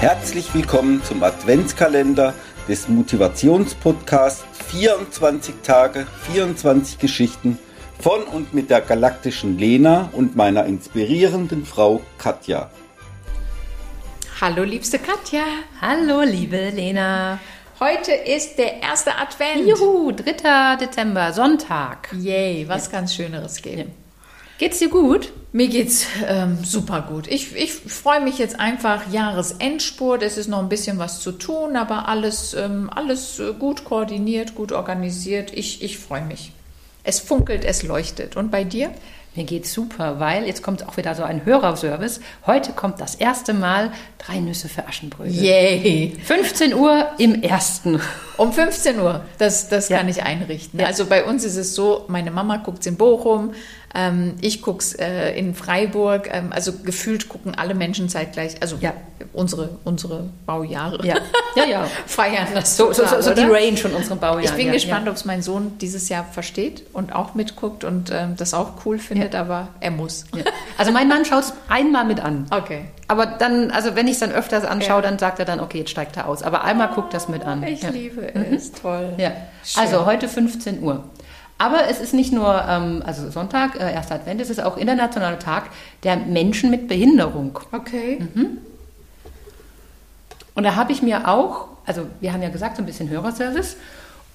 Herzlich willkommen zum Adventskalender des Motivationspodcasts 24 Tage, 24 Geschichten von und mit der galaktischen Lena und meiner inspirierenden Frau Katja. Hallo, liebste Katja. Hallo, liebe Lena. Heute ist der erste Advent. Juhu, 3. Dezember, Sonntag. Yay, was ja. ganz Schöneres geben. Ja. Geht's dir gut? Mir geht's ähm, super gut. Ich, ich freue mich jetzt einfach Jahresendspurt. Es ist noch ein bisschen was zu tun, aber alles, ähm, alles äh, gut koordiniert, gut organisiert. Ich, ich freue mich. Es funkelt, es leuchtet. Und bei dir? Mir geht's super, weil jetzt kommt auch wieder so ein Hörerservice. Heute kommt das erste Mal drei Nüsse für Aschenbrödel. Yay! 15 Uhr im ersten. Um 15 Uhr, das, das ja. kann ich einrichten. Ja. Also bei uns ist es so, meine Mama guckt in Bochum, ähm, ich gucke es äh, in Freiburg. Ähm, also gefühlt gucken alle Menschen zeitgleich. Also ja. unsere, unsere Baujahre. Ja, ja, ja. Feiern das. So, so, so, so die Range von unseren Baujahren. Ich bin gespannt, ob es mein Sohn dieses Jahr versteht und auch mitguckt und ähm, das auch cool findet, aber er muss. Also mein Mann schaut es einmal mit an. Okay. Aber dann, also wenn ich es dann öfters anschaue, dann sagt er dann, okay, jetzt steigt er aus. Aber einmal oh, guckt das mit an. Ich liebe es. Mhm. Toll. Ja. Also heute 15 Uhr. Aber es ist nicht nur ähm, also Sonntag, äh, erster Advent, es ist auch internationaler Tag der Menschen mit Behinderung. Okay. Mhm. Und da habe ich mir auch, also wir haben ja gesagt, so ein bisschen Hörerservice.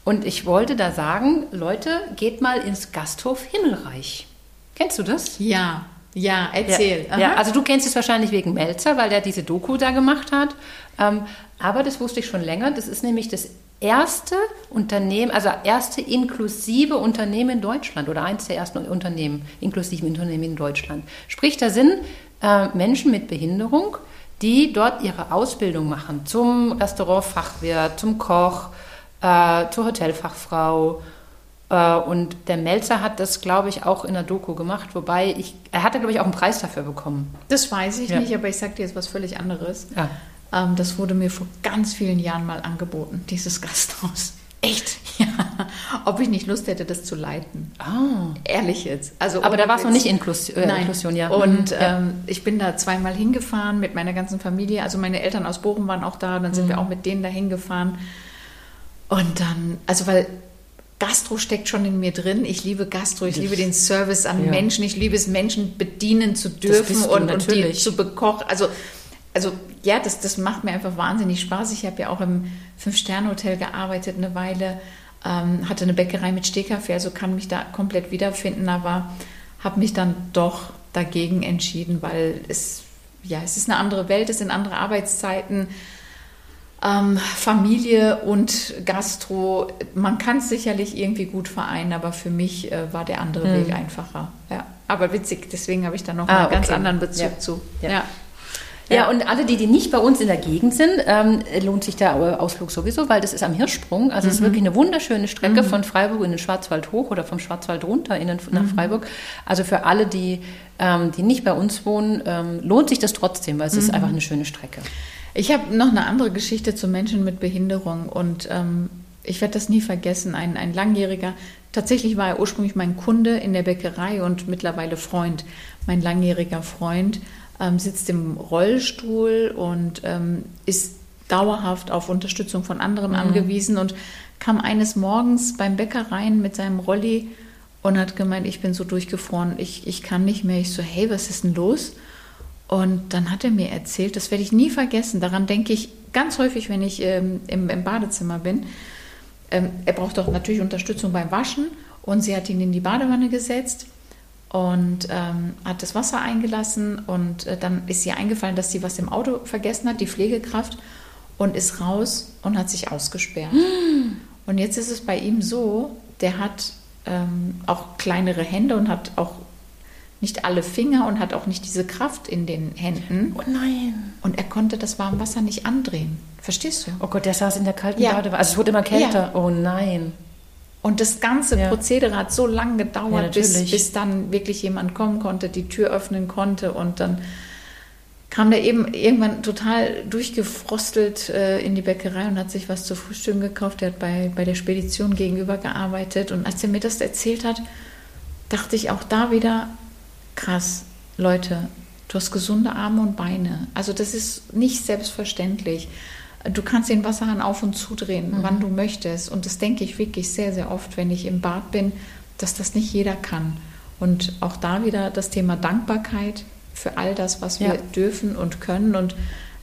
Und ich wollte da sagen, Leute, geht mal ins Gasthof Himmelreich. Kennst du das? Ja, ja, erzähl. Ja, ja, also du kennst es wahrscheinlich wegen Melzer, weil der diese Doku da gemacht hat. Ähm, aber das wusste ich schon länger. Das ist nämlich das erste Unternehmen, also erste inklusive Unternehmen in Deutschland oder eins der ersten Unternehmen, inklusive Unternehmen in Deutschland. Sprich, da sind äh, Menschen mit Behinderung, die dort ihre Ausbildung machen zum Restaurantfachwirt, zum Koch, äh, zur Hotelfachfrau. Äh, und der Melzer hat das, glaube ich, auch in der Doku gemacht, wobei ich, er hatte, glaube ich, auch einen Preis dafür bekommen. Das weiß ich ja. nicht, aber ich sage dir jetzt was völlig anderes. Ja. Ähm, das wurde mir vor ganz vielen Jahren mal angeboten, dieses Gasthaus. Echt? Ja. Ob ich nicht Lust hätte, das zu leiten. Oh. Ehrlich jetzt. Also, Aber da war es noch nicht Inklusion, äh, Nein. Inklusion, ja. Und mhm. ähm, ich bin da zweimal hingefahren mit meiner ganzen Familie. Also meine Eltern aus Bochum waren auch da. Dann sind mhm. wir auch mit denen da hingefahren. Und dann, also weil Gastro steckt schon in mir drin. Ich liebe Gastro, ich liebe den Service an ja. Menschen, ich liebe es, Menschen bedienen zu dürfen und, und die zu bekochen. Also also ja, das, das macht mir einfach wahnsinnig Spaß. Ich habe ja auch im Fünf-Sterne-Hotel gearbeitet eine Weile, ähm, hatte eine Bäckerei mit Stehkaffee, also kann mich da komplett wiederfinden, aber habe mich dann doch dagegen entschieden, weil es, ja, es ist eine andere Welt, es sind andere Arbeitszeiten. Ähm, Familie und Gastro, man kann es sicherlich irgendwie gut vereinen, aber für mich äh, war der andere hm. Weg einfacher. Ja. Aber witzig, deswegen habe ich da noch ah, einen ganz anderen Bezug ja. zu. Ja. ja. Ja, und alle, die, die nicht bei uns in der Gegend sind, ähm, lohnt sich der Ausflug sowieso, weil das ist am Hirschsprung. Also es ist mhm. wirklich eine wunderschöne Strecke mhm. von Freiburg in den Schwarzwald hoch oder vom Schwarzwald runter in den, nach mhm. Freiburg. Also für alle, die, ähm, die nicht bei uns wohnen, ähm, lohnt sich das trotzdem, weil es ist mhm. einfach eine schöne Strecke. Ich habe noch eine andere Geschichte zu Menschen mit Behinderung und ähm, ich werde das nie vergessen. Ein, ein langjähriger, tatsächlich war er ursprünglich mein Kunde in der Bäckerei und mittlerweile Freund, mein langjähriger Freund ähm, sitzt im Rollstuhl und ähm, ist dauerhaft auf Unterstützung von anderen mhm. angewiesen und kam eines Morgens beim Bäcker rein mit seinem Rolli und hat gemeint, ich bin so durchgefroren, ich, ich kann nicht mehr. Ich so, hey, was ist denn los? Und dann hat er mir erzählt, das werde ich nie vergessen, daran denke ich ganz häufig, wenn ich ähm, im, im, Badezimmer bin. Ähm, er braucht doch natürlich Unterstützung beim Waschen und sie hat ihn in die Badewanne gesetzt und ähm, hat das Wasser eingelassen und äh, dann ist ihr eingefallen, dass sie was im Auto vergessen hat, die Pflegekraft, und ist raus und hat sich ausgesperrt. Und jetzt ist es bei ihm so, der hat ähm, auch kleinere Hände und hat auch nicht alle Finger und hat auch nicht diese Kraft in den Händen. Oh nein. Und er konnte das warme Wasser nicht andrehen. Verstehst du? Oh Gott, der saß in der kalten ja. Badewanne. Also es wurde immer kälter. Ja. Oh nein. Und das ganze ja. Prozedere hat so lange gedauert, ja, bis, bis dann wirklich jemand kommen konnte, die Tür öffnen konnte und dann kam der eben irgendwann total durchgefrostelt äh, in die Bäckerei und hat sich was zu Frühstück gekauft. Er hat bei, bei der Spedition gegenüber gearbeitet. Und als er mir das erzählt hat, dachte ich auch da wieder, krass, Leute, Du hast gesunde Arme und Beine. Also das ist nicht selbstverständlich. Du kannst den Wasserhahn auf und zudrehen, mhm. wann du möchtest. Und das denke ich wirklich sehr, sehr oft, wenn ich im Bad bin, dass das nicht jeder kann. Und auch da wieder das Thema Dankbarkeit für all das, was wir ja. dürfen und können. Und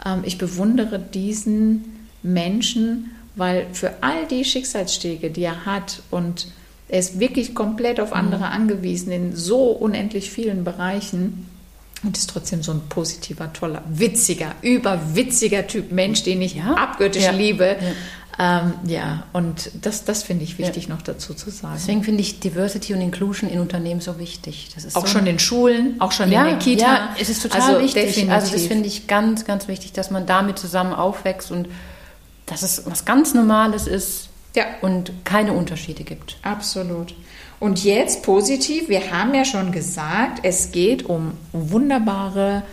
ähm, ich bewundere diesen Menschen, weil für all die Schicksalsschläge, die er hat und er ist wirklich komplett auf andere mhm. angewiesen in so unendlich vielen Bereichen und ist trotzdem so ein positiver, toller, witziger, überwitziger Typ Mensch, den ich ja. abgöttisch ja. liebe. Ja. Ähm, ja, und das, das finde ich wichtig noch dazu zu sagen. Deswegen finde ich Diversity und Inclusion in Unternehmen so wichtig. Das ist auch so schon in Schulen, auch schon in der Kita. Ja, es ist total also wichtig. Definitiv. Also das finde ich ganz, ganz wichtig, dass man damit zusammen aufwächst und dass es was ganz Normales ist ja. und keine Unterschiede gibt. Absolut. Und jetzt positiv, wir haben ja schon gesagt, es geht um wunderbare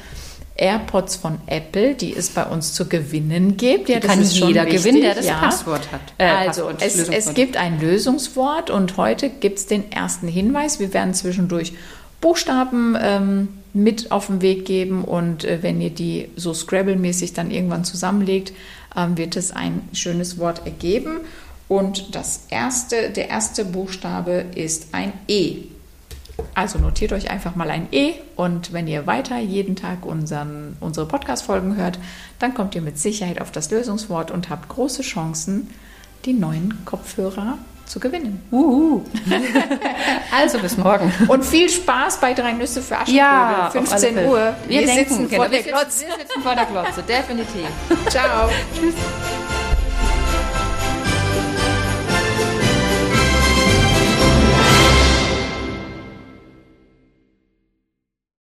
AirPods von Apple, die es bei uns zu gewinnen gibt. Ja, das kann ist jeder gewinnen, der das ja. Passwort hat. Äh, also Passwort, es, es gibt ein Lösungswort und heute gibt es den ersten Hinweis. Wir werden zwischendurch Buchstaben ähm, mit auf den Weg geben und äh, wenn ihr die so Scrabble-mäßig dann irgendwann zusammenlegt, ähm, wird es ein schönes Wort ergeben. Und das erste, der erste Buchstabe ist ein E. Also notiert euch einfach mal ein E und wenn ihr weiter jeden Tag unseren, unsere Podcast-Folgen hört, dann kommt ihr mit Sicherheit auf das Lösungswort und habt große Chancen, die neuen Kopfhörer zu gewinnen. Uhu. also bis morgen. Und viel Spaß bei Drei Nüsse für Aschenbrödel. Ja, 15 Uhr. Wir, wir denken, sitzen genau, vor der Glotze. Wir sitzen vor der Glotze, definitiv. Ciao. Tschüss.